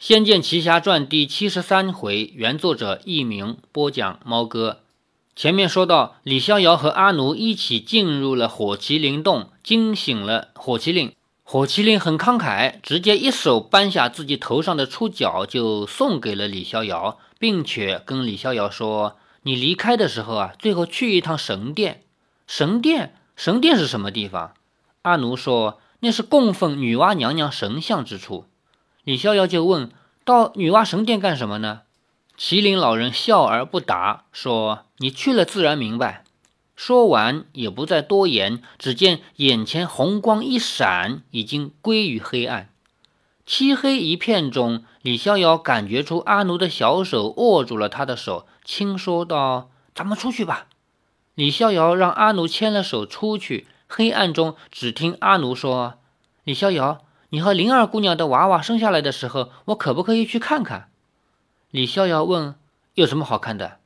《仙剑奇侠传》第七十三回，原作者佚名，播讲猫哥。前面说到，李逍遥和阿奴一起进入了火麒麟洞，惊醒了火麒麟。火麒麟很慷慨，直接一手扳下自己头上的触角，就送给了李逍遥，并且跟李逍遥说：“你离开的时候啊，最后去一趟神殿。神殿，神殿是什么地方？”阿奴说：“那是供奉女娲娘娘神像之处。”李逍遥就问到女娲神殿干什么呢？麒麟老人笑而不答，说：“你去了自然明白。”说完也不再多言。只见眼前红光一闪，已经归于黑暗。漆黑一片中，李逍遥感觉出阿奴的小手握住了他的手，轻说道：“咱们出去吧。”李逍遥让阿奴牵了手出去。黑暗中，只听阿奴说：“李逍遥。”你和灵儿姑娘的娃娃生下来的时候，我可不可以去看看？李逍遥问：“有什么好看的？”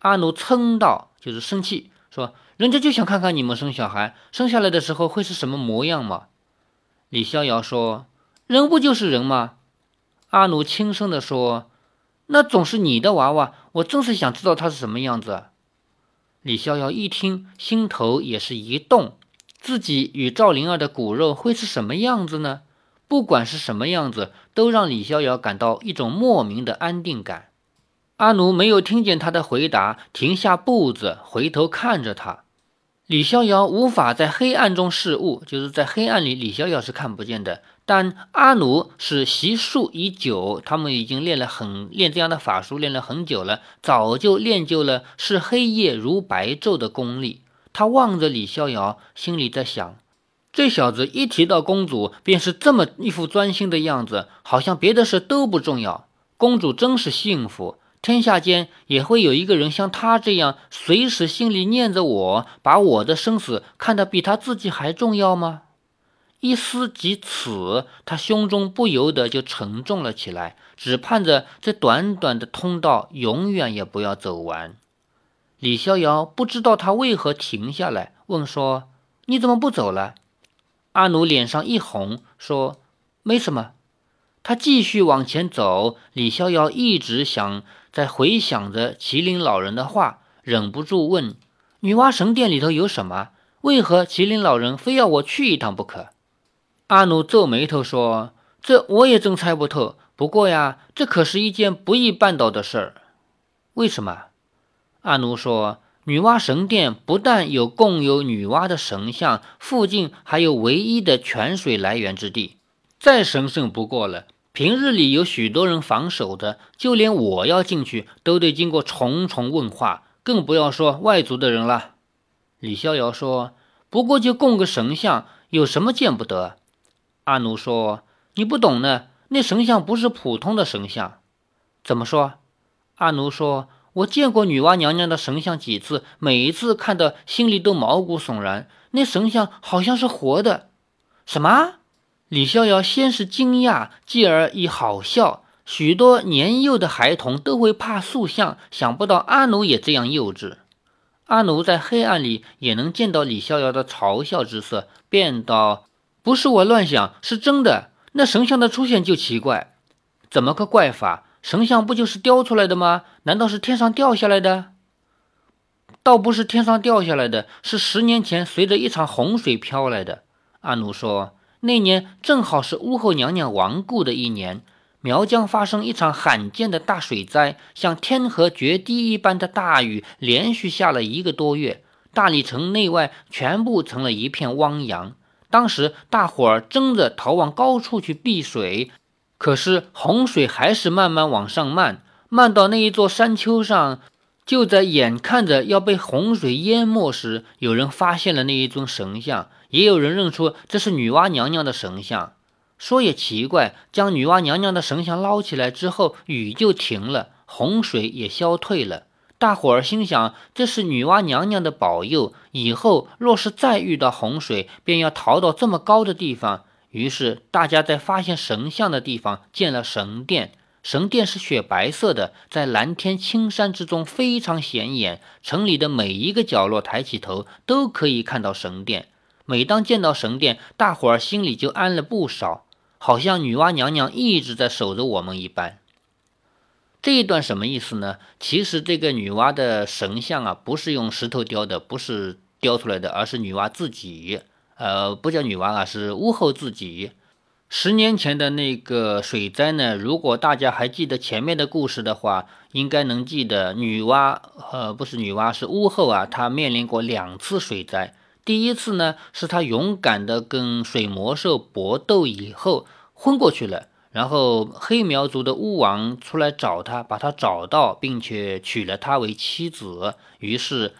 阿奴嗔道：“就是生气，说人家就想看看你们生小孩生下来的时候会是什么模样嘛。”李逍遥说：“人不就是人吗？”阿奴轻声地说：“那总是你的娃娃，我真是想知道他是什么样子。”李逍遥一听，心头也是一动，自己与赵灵儿的骨肉会是什么样子呢？不管是什么样子，都让李逍遥感到一种莫名的安定感。阿奴没有听见他的回答，停下步子，回头看着他。李逍遥无法在黑暗中视物，就是在黑暗里，李逍遥是看不见的。但阿奴是习术已久，他们已经练了很练这样的法术，练了很久了，早就练就了视黑夜如白昼的功力。他望着李逍遥，心里在想。这小子一提到公主，便是这么一副专心的样子，好像别的事都不重要。公主真是幸福，天下间也会有一个人像他这样，随时心里念着我，把我的生死看得比他自己还重要吗？一思及此，他胸中不由得就沉重了起来，只盼着这短短的通道永远也不要走完。李逍遥不知道他为何停下来，问说：“你怎么不走了？”阿奴脸上一红，说：“没什么。”他继续往前走。李逍遥一直想在回想着麒麟老人的话，忍不住问：“女娲神殿里头有什么？为何麒麟老人非要我去一趟不可？”阿奴皱眉头说：“这我也真猜不透。不过呀，这可是一件不易办到的事儿。为什么？”阿奴说。女娲神殿不但有供有女娲的神像，附近还有唯一的泉水来源之地，再神圣不过了。平日里有许多人防守的，就连我要进去都得经过重重问话，更不要说外族的人了。李逍遥说：“不过就供个神像，有什么见不得？”阿奴说：“你不懂呢，那神像不是普通的神像。”怎么说？阿奴说。我见过女娲娘娘的神像几次，每一次看到心里都毛骨悚然。那神像好像是活的。什么？李逍遥先是惊讶，继而亦好笑。许多年幼的孩童都会怕塑像，想不到阿奴也这样幼稚。阿奴在黑暗里也能见到李逍遥的嘲笑之色，便道：“不是我乱想，是真的。那神像的出现就奇怪，怎么个怪法？”神像不就是雕出来的吗？难道是天上掉下来的？倒不是天上掉下来的，是十年前随着一场洪水飘来的。阿奴说，那年正好是巫后娘娘亡故的一年，苗疆发生一场罕见的大水灾，像天河决堤一般的大雨，连续下了一个多月，大理城内外全部成了一片汪洋。当时大伙儿争着逃往高处去避水。可是洪水还是慢慢往上漫，漫到那一座山丘上，就在眼看着要被洪水淹没时，有人发现了那一尊神像，也有人认出这是女娲娘娘的神像。说也奇怪，将女娲娘娘的神像捞起来之后，雨就停了，洪水也消退了。大伙儿心想，这是女娲娘娘的保佑，以后若是再遇到洪水，便要逃到这么高的地方。于是，大家在发现神像的地方建了神殿。神殿是雪白色的，在蓝天青山之中非常显眼。城里的每一个角落，抬起头都可以看到神殿。每当见到神殿，大伙儿心里就安了不少。好像女娲娘娘一直在守着我们一般。这一段什么意思呢？其实这个女娲的神像啊，不是用石头雕的，不是雕出来的，而是女娲自己。呃，不叫女娲啊，是巫后自己。十年前的那个水灾呢，如果大家还记得前面的故事的话，应该能记得女娲，呃，不是女娲，是巫后啊，她面临过两次水灾。第一次呢，是她勇敢的跟水魔兽搏斗以后昏过去了。然后黑苗族的巫王出来找她，把她找到，并且娶了她为妻子。于是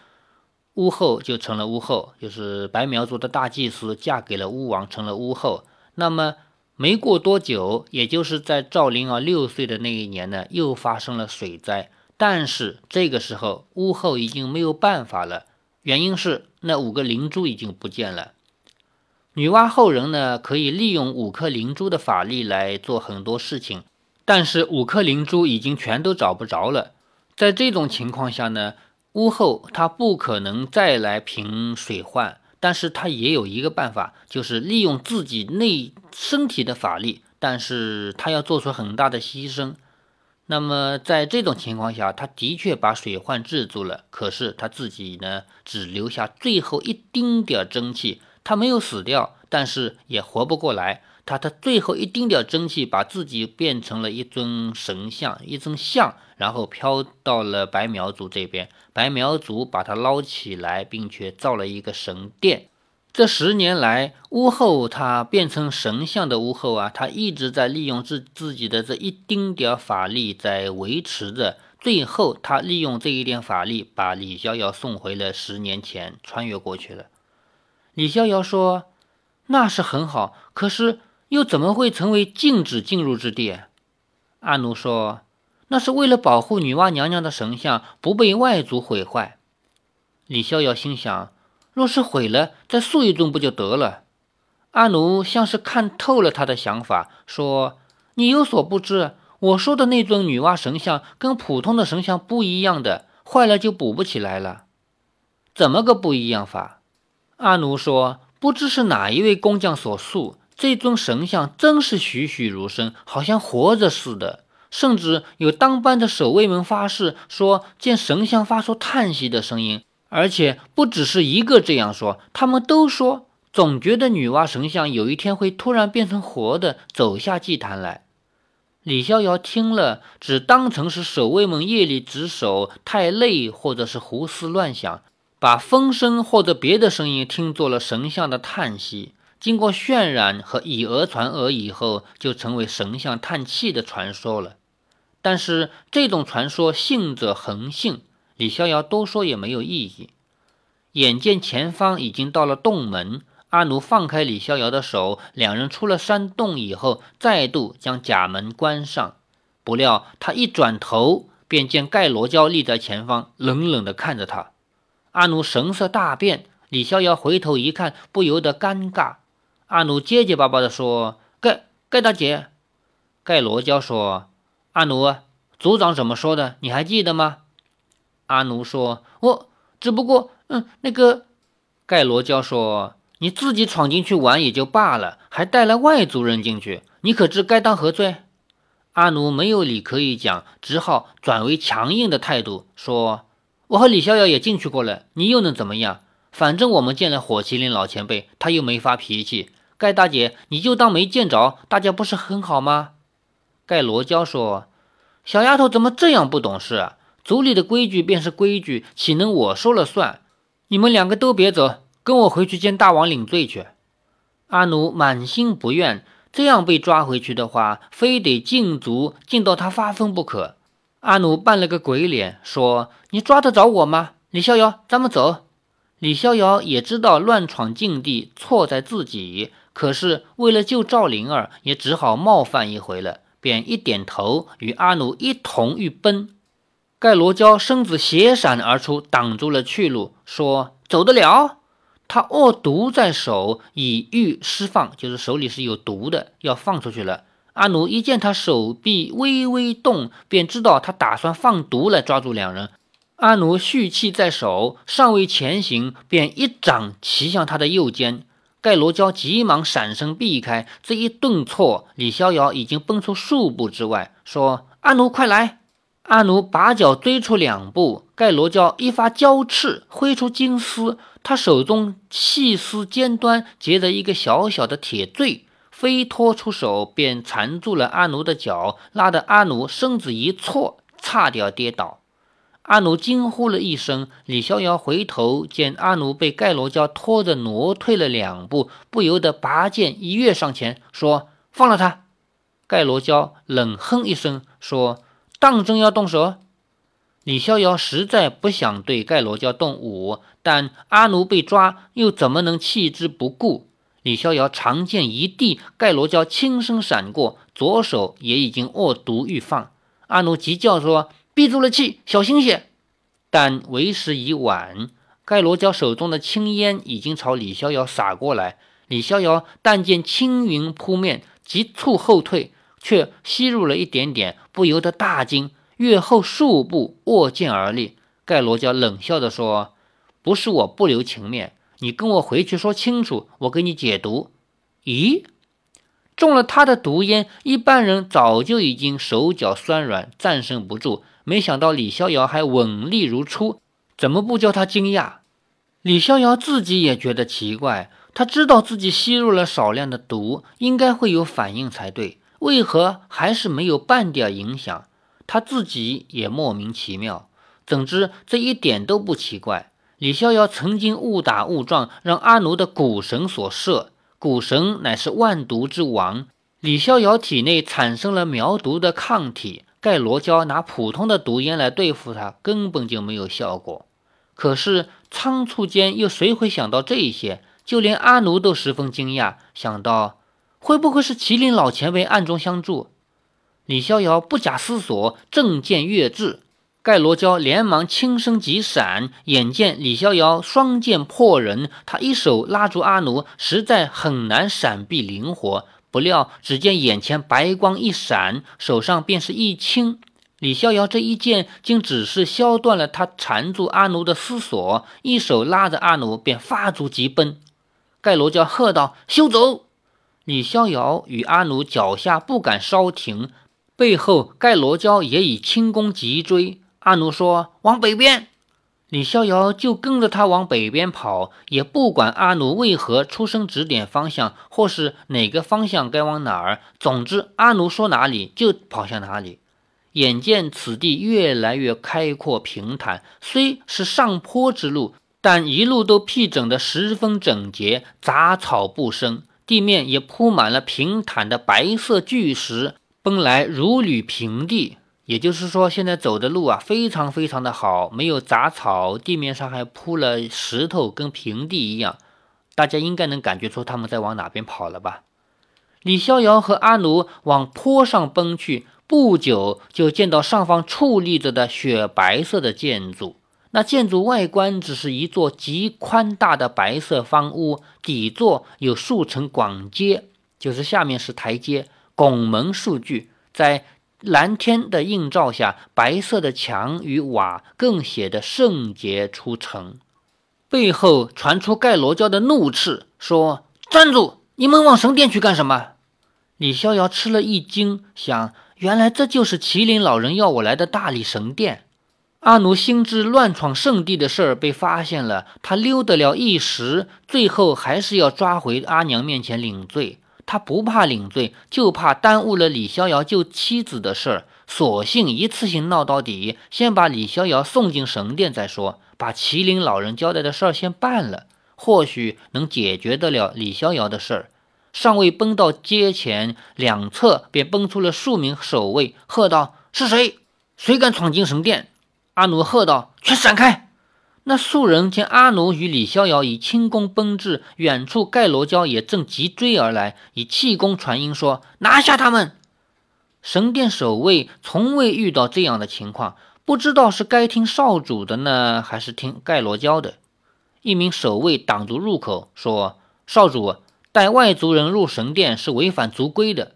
巫后就成了巫后，就是白苗族的大祭司嫁给了巫王，成了巫后。那么没过多久，也就是在赵灵儿六岁的那一年呢，又发生了水灾。但是这个时候巫后已经没有办法了，原因是那五个灵珠已经不见了。女娲后人呢，可以利用五颗灵珠的法力来做很多事情，但是五颗灵珠已经全都找不着了。在这种情况下呢，屋后他不可能再来平水患，但是他也有一个办法，就是利用自己内身体的法力，但是他要做出很大的牺牲。那么在这种情况下，他的确把水患治住了，可是他自己呢，只留下最后一丁点真气。他没有死掉，但是也活不过来。他的最后一丁点真气，把自己变成了一尊神像，一尊像，然后飘到了白苗族这边。白苗族把他捞起来，并且造了一个神殿。这十年来，巫后他变成神像的巫后啊，他一直在利用自自己的这一丁点法力在维持着。最后，他利用这一点法力，把李逍遥送回了十年前，穿越过去了。李逍遥说：“那是很好，可是又怎么会成为禁止进入之地？”阿奴说：“那是为了保护女娲娘娘的神像不被外族毁坏。”李逍遥心想：“若是毁了，再塑一尊不就得了？”阿奴像是看透了他的想法，说：“你有所不知，我说的那尊女娲神像跟普通的神像不一样的，坏了就补不起来了。怎么个不一样法？”阿奴说：“不知是哪一位工匠所塑，这尊神像真是栩栩如生，好像活着似的。甚至有当班的守卫们发誓说，见神像发出叹息的声音。而且不只是一个这样说，他们都说，总觉得女娲神像有一天会突然变成活的，走下祭坛来。”李逍遥听了，只当成是守卫们夜里值守太累，或者是胡思乱想。把风声或者别的声音听作了神像的叹息，经过渲染和以讹传讹以后，就成为神像叹气的传说了。但是这种传说信者恒信，李逍遥多说也没有意义。眼见前方已经到了洞门，阿奴放开李逍遥的手，两人出了山洞以后，再度将甲门关上。不料他一转头，便见盖罗娇立在前方，冷冷地看着他。阿奴神色大变，李逍遥回头一看，不由得尴尬。阿奴结结巴巴地说：“盖盖大姐。”盖罗娇说：“阿奴，族长怎么说的？你还记得吗？”阿奴说：“我只不过……嗯，那个……”盖罗娇说：“你自己闯进去玩也就罢了，还带来外族人进去，你可知该当何罪？”阿奴没有理可以讲，只好转为强硬的态度说。我和李逍遥也进去过了，你又能怎么样？反正我们见了火麒麟老前辈，他又没发脾气。盖大姐，你就当没见着，大家不是很好吗？盖罗娇说：“小丫头怎么这样不懂事啊？族里的规矩便是规矩，岂能我说了算？你们两个都别走，跟我回去见大王领罪去。”阿奴满心不愿，这样被抓回去的话，非得禁足禁到他发疯不可。阿奴扮了个鬼脸，说：“你抓得着我吗？”李逍遥，咱们走。李逍遥也知道乱闯禁地，错在自己，可是为了救赵灵儿，也只好冒犯一回了，便一点头，与阿奴一同欲奔。盖罗娇身子斜闪而出，挡住了去路，说：“走得了？”他握毒在手，以欲释放，就是手里是有毒的，要放出去了。阿奴一见他手臂微微动，便知道他打算放毒来抓住两人。阿奴蓄气在手，尚未前行，便一掌齐向他的右肩。盖罗娇急忙闪身避开，这一顿挫，李逍遥已经奔出数步之外，说：“阿奴，快来！”阿奴拔脚追出两步，盖罗娇一发交翅，挥出金丝，他手中细丝尖端结着一个小小的铁坠，飞脱出手便缠住了阿奴的脚，拉得阿奴身子一错，差点跌倒。阿奴惊呼了一声，李逍遥回头见阿奴被盖罗娇拖着挪退了两步，不由得拔剑一跃上前，说：“放了他。”盖罗娇冷哼一声，说：“当真要动手？”李逍遥实在不想对盖罗娇动武，但阿奴被抓，又怎么能弃之不顾？李逍遥长剑一递，盖罗娇轻声闪过，左手也已经握毒欲放。阿奴急叫说。闭住了气，小心些！但为时已晚，盖罗娇手中的青烟已经朝李逍遥洒过来。李逍遥但见青云扑面，急促后退，却吸入了一点点，不由得大惊，跃后数步，握剑而立。盖罗娇冷笑着说：“不是我不留情面，你跟我回去说清楚，我给你解毒。”咦？中了他的毒烟，一般人早就已经手脚酸软，战胜不住。没想到李逍遥还稳力如初，怎么不叫他惊讶？李逍遥自己也觉得奇怪，他知道自己吸入了少量的毒，应该会有反应才对，为何还是没有半点影响？他自己也莫名其妙。总之，这一点都不奇怪。李逍遥曾经误打误撞让阿奴的蛊神所摄。蛊神乃是万毒之王，李逍遥体内产生了苗毒的抗体。盖罗娇拿普通的毒烟来对付他，根本就没有效果。可是仓促间，又谁会想到这些？就连阿奴都十分惊讶，想到会不会是麒麟老前辈暗中相助？李逍遥不假思索，正剑跃至。盖罗娇连忙轻身急闪，眼见李逍遥双剑破人，他一手拉住阿奴，实在很难闪避灵活。不料只见眼前白光一闪，手上便是一轻。李逍遥这一剑竟只是削断了他缠住阿奴的丝索，一手拉着阿奴便发足疾奔。盖罗娇喝道：“休走！”李逍遥与阿奴脚下不敢稍停，背后盖罗娇也以轻功急追。阿奴说：“往北边。”李逍遥就跟着他往北边跑，也不管阿奴为何出声指点方向，或是哪个方向该往哪儿。总之，阿奴说哪里就跑向哪里。眼见此地越来越开阔平坦，虽是上坡之路，但一路都辟整得十分整洁，杂草不生，地面也铺满了平坦的白色巨石，奔来如履平地。也就是说，现在走的路啊，非常非常的好，没有杂草，地面上还铺了石头，跟平地一样。大家应该能感觉出他们在往哪边跑了吧？李逍遥和阿奴往坡上奔去，不久就见到上方矗立着的雪白色的建筑。那建筑外观只是一座极宽大的白色方屋，底座有数层广阶，就是下面是台阶，拱门数据，在。蓝天的映照下，白色的墙与瓦更显得圣洁出尘。背后传出盖罗娇的怒斥，说：“站住！你们往神殿去干什么？”李逍遥吃了一惊，想：原来这就是麒麟老人要我来的大理神殿。阿奴心知乱闯圣地的事儿被发现了，他溜得了一时，最后还是要抓回阿娘面前领罪。他不怕领罪，就怕耽误了李逍遥救妻子的事儿，索性一次性闹到底，先把李逍遥送进神殿再说，把麒麟老人交代的事儿先办了，或许能解决得了李逍遥的事儿。尚未奔到街前，两侧便奔出了数名守卫，喝道：“是谁？谁敢闯进神殿？”阿奴喝道：“全闪开！”那素人见阿奴与李逍遥以轻功奔至，远处盖罗娇也正急追而来，以气功传音说：“拿下他们！”神殿守卫从未遇到这样的情况，不知道是该听少主的呢，还是听盖罗娇的。一名守卫挡住入口，说：“少主带外族人入神殿是违反族规的。”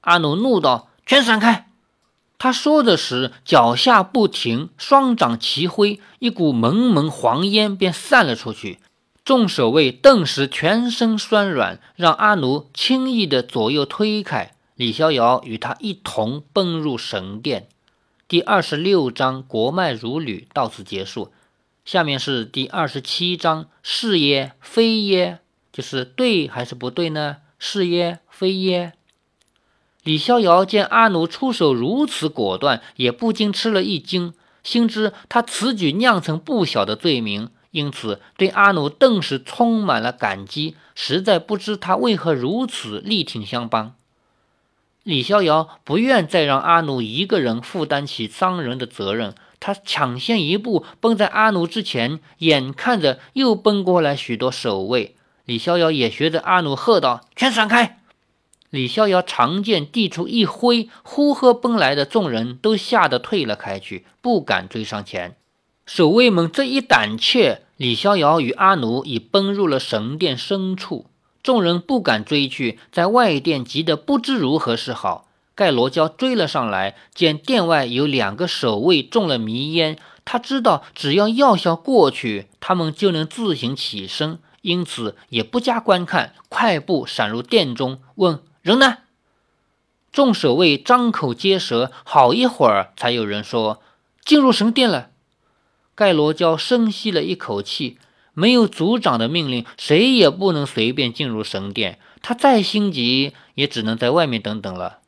阿奴怒道：“全闪开！”他说着时，脚下不停，双掌齐挥，一股蒙蒙黄烟便散了出去。众守卫顿时全身酸软，让阿奴轻易的左右推开。李逍遥与他一同奔入神殿。第二十六章国脉如履到此结束。下面是第二十七章是耶非耶，就是对还是不对呢？是耶非耶？李逍遥见阿奴出手如此果断，也不禁吃了一惊，心知他此举酿成不小的罪名。因此，对阿奴顿时充满了感激，实在不知他为何如此力挺相帮。李逍遥不愿再让阿奴一个人负担起伤人的责任，他抢先一步奔在阿奴之前，眼看着又奔过来许多守卫，李逍遥也学着阿奴喝道：“全闪开！”李逍遥长剑递出一挥，呼喝奔来的众人都吓得退了开去，不敢追上前。守卫们这一胆怯，李逍遥与阿奴已奔入了神殿深处，众人不敢追去，在外殿急得不知如何是好。盖罗娇追了上来，见殿外有两个守卫中了迷烟，他知道只要药效过去，他们就能自行起身，因此也不加观看，快步闪入殿中，问人呢？众守卫张口结舌，好一会儿才有人说进入神殿了。盖罗娇深吸了一口气，没有族长的命令，谁也不能随便进入神殿。他再心急，也只能在外面等等了。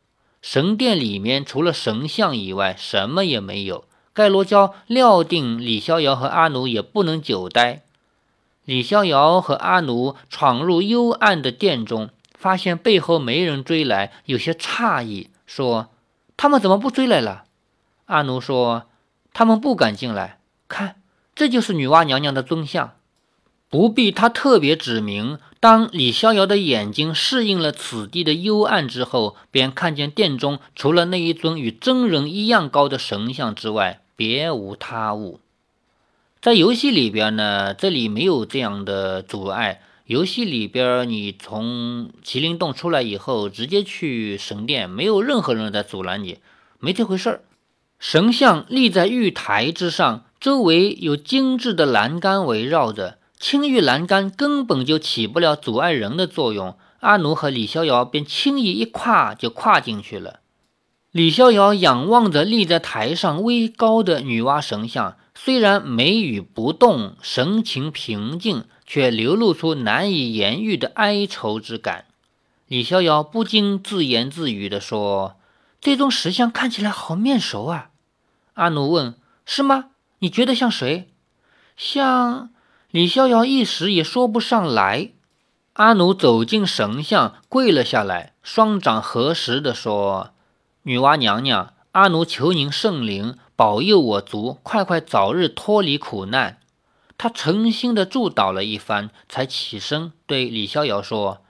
神殿里面除了神像以外，什么也没有。盖罗娇料定李逍遥和阿奴也不能久待。李逍遥和阿奴闯入幽暗的殿中，发现背后没人追来，有些诧异，说：“他们怎么不追来了？”阿奴说：“他们不敢进来。”看，这就是女娲娘娘的尊像，不必他特别指明。当李逍遥的眼睛适应了此地的幽暗之后，便看见殿中除了那一尊与真人一样高的神像之外，别无他物。在游戏里边呢，这里没有这样的阻碍。游戏里边，你从麒麟洞出来以后，直接去神殿，没有任何人在阻拦你，没这回事儿。神像立在玉台之上。周围有精致的栏杆围绕着，青玉栏杆根本就起不了阻碍人的作用。阿奴和李逍遥便轻易一跨就跨进去了。李逍遥仰望着立在台上微高的女娲神像，虽然眉宇不动，神情平静，却流露出难以言喻的哀愁之感。李逍遥不禁自言自语地说：“这尊石像看起来好面熟啊。”阿奴问：“是吗？”你觉得像谁？像李逍遥一时也说不上来。阿奴走进神像，跪了下来，双掌合十的说：“女娲娘娘，阿奴求您圣灵保佑我族，快快早日脱离苦难。”他诚心的祝祷了一番，才起身对李逍遥说：“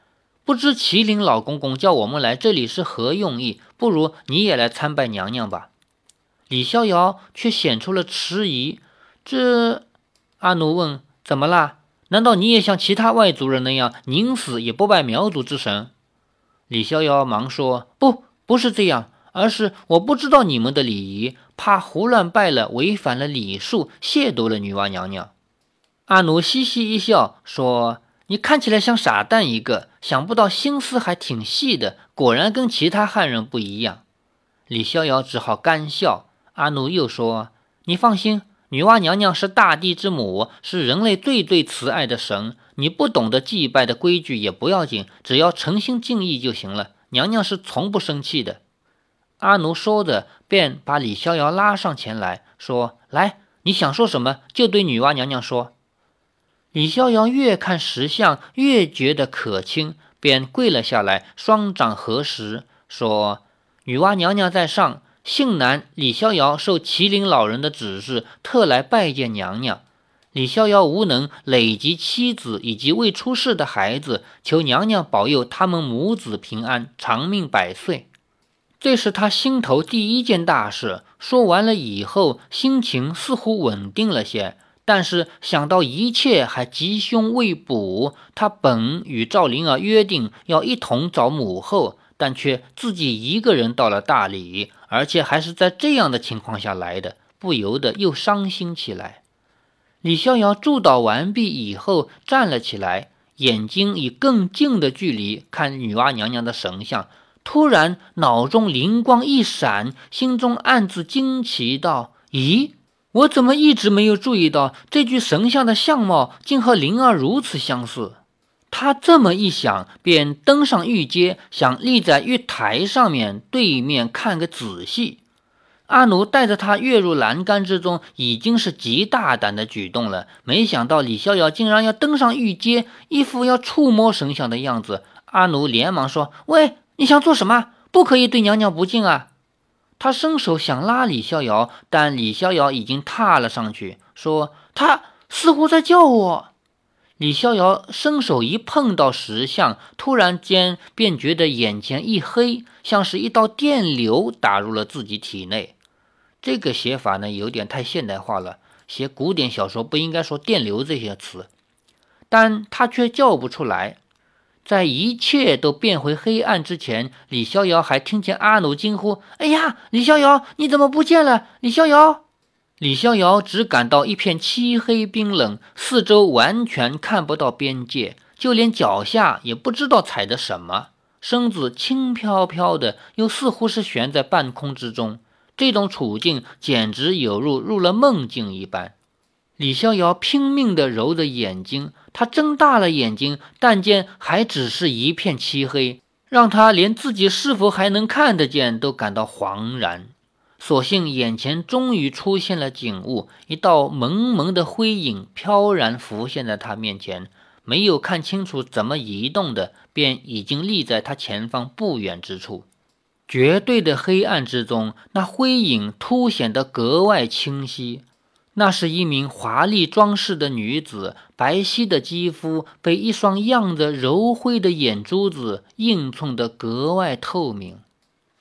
不知麒麟老公公叫我们来这里是何用意？不如你也来参拜娘娘吧。”李逍遥却显出了迟疑。这阿奴问：“怎么啦？难道你也像其他外族人那样，宁死也不拜苗族之神？”李逍遥忙说：“不，不是这样，而是我不知道你们的礼仪，怕胡乱拜了，违反了礼数，亵渎了女娲娘娘。”阿奴嘻嘻一笑说：“你看起来像傻蛋一个，想不到心思还挺细的，果然跟其他汉人不一样。”李逍遥只好干笑。阿奴又说：“你放心，女娲娘娘是大地之母，是人类最最慈爱的神。你不懂得祭拜的规矩也不要紧，只要诚心敬意就行了。娘娘是从不生气的。”阿奴说着，便把李逍遥拉上前来说：“来，你想说什么，就对女娲娘娘说。”李逍遥越看石像，越觉得可亲，便跪了下来，双掌合十，说：“女娲娘娘在上。”姓南李逍遥受麒麟老人的指示，特来拜见娘娘。李逍遥无能，累及妻子以及未出世的孩子，求娘娘保佑他们母子平安，长命百岁。这是他心头第一件大事。说完了以后，心情似乎稳定了些，但是想到一切还吉凶未卜，他本与赵灵儿约定要一同找母后。但却自己一个人到了大理，而且还是在这样的情况下来的，不由得又伤心起来。李逍遥祝祷完毕以后，站了起来，眼睛以更近的距离看女娲娘娘的神像。突然，脑中灵光一闪，心中暗自惊奇道：“咦，我怎么一直没有注意到这具神像的相貌竟和灵儿如此相似？”他这么一想，便登上玉阶，想立在玉台上面对面看个仔细。阿奴带着他跃入栏杆之中，已经是极大胆的举动了。没想到李逍遥竟然要登上玉阶，一副要触摸神像的样子。阿奴连忙说：“喂，你想做什么？不可以对娘娘不敬啊！”他伸手想拉李逍遥，但李逍遥已经踏了上去，说：“他似乎在叫我。”李逍遥伸手一碰到石像，突然间便觉得眼前一黑，像是一道电流打入了自己体内。这个写法呢，有点太现代化了。写古典小说不应该说电流这些词，但他却叫不出来。在一切都变回黑暗之前，李逍遥还听见阿奴惊呼：“哎呀，李逍遥，你怎么不见了？李逍遥！”李逍遥只感到一片漆黑冰冷，四周完全看不到边界，就连脚下也不知道踩的什么，身子轻飘飘的，又似乎是悬在半空之中。这种处境简直有如入了梦境一般。李逍遥拼命地揉着眼睛，他睁大了眼睛，但见还只是一片漆黑，让他连自己是否还能看得见都感到惶然。所幸眼前终于出现了景物，一道蒙蒙的灰影飘然浮现在他面前，没有看清楚怎么移动的，便已经立在他前方不远之处。绝对的黑暗之中，那灰影凸显得格外清晰。那是一名华丽装饰的女子，白皙的肌肤被一双漾着柔灰的眼珠子映衬得格外透明。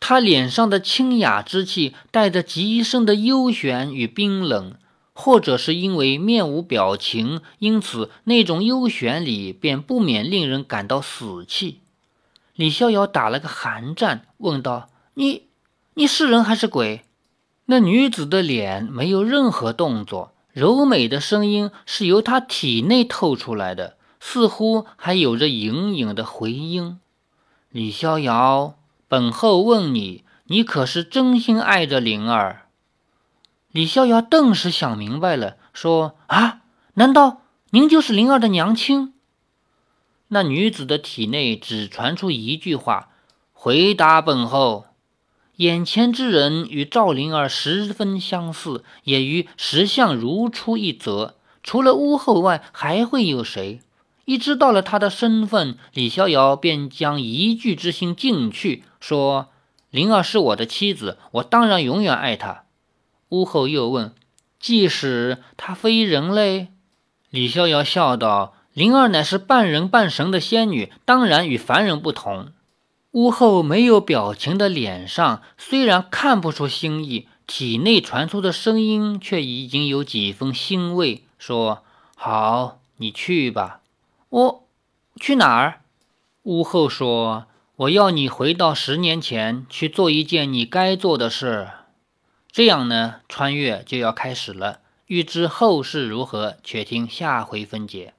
她脸上的清雅之气带着极深的幽玄与冰冷，或者是因为面无表情，因此那种幽玄里便不免令人感到死气。李逍遥打了个寒战，问道：“你，你是人还是鬼？”那女子的脸没有任何动作，柔美的声音是由她体内透出来的，似乎还有着隐隐的回音。李逍遥。本后问你，你可是真心爱着灵儿？李逍遥顿时想明白了，说：“啊，难道您就是灵儿的娘亲？”那女子的体内只传出一句话：“回答本后。”眼前之人与赵灵儿十分相似，也与石像如出一辙。除了巫后外，还会有谁？一知道了他的身份，李逍遥便将一句之心尽去。说：“灵儿是我的妻子，我当然永远爱她。”屋后又问：“即使她非人类？”李逍遥笑道：“灵儿乃是半人半神的仙女，当然与凡人不同。”屋后没有表情的脸上虽然看不出心意，体内传出的声音却已经有几分欣慰，说：“好，你去吧。”我去哪儿？屋后说。我要你回到十年前去做一件你该做的事，这样呢，穿越就要开始了。欲知后事如何，且听下回分解。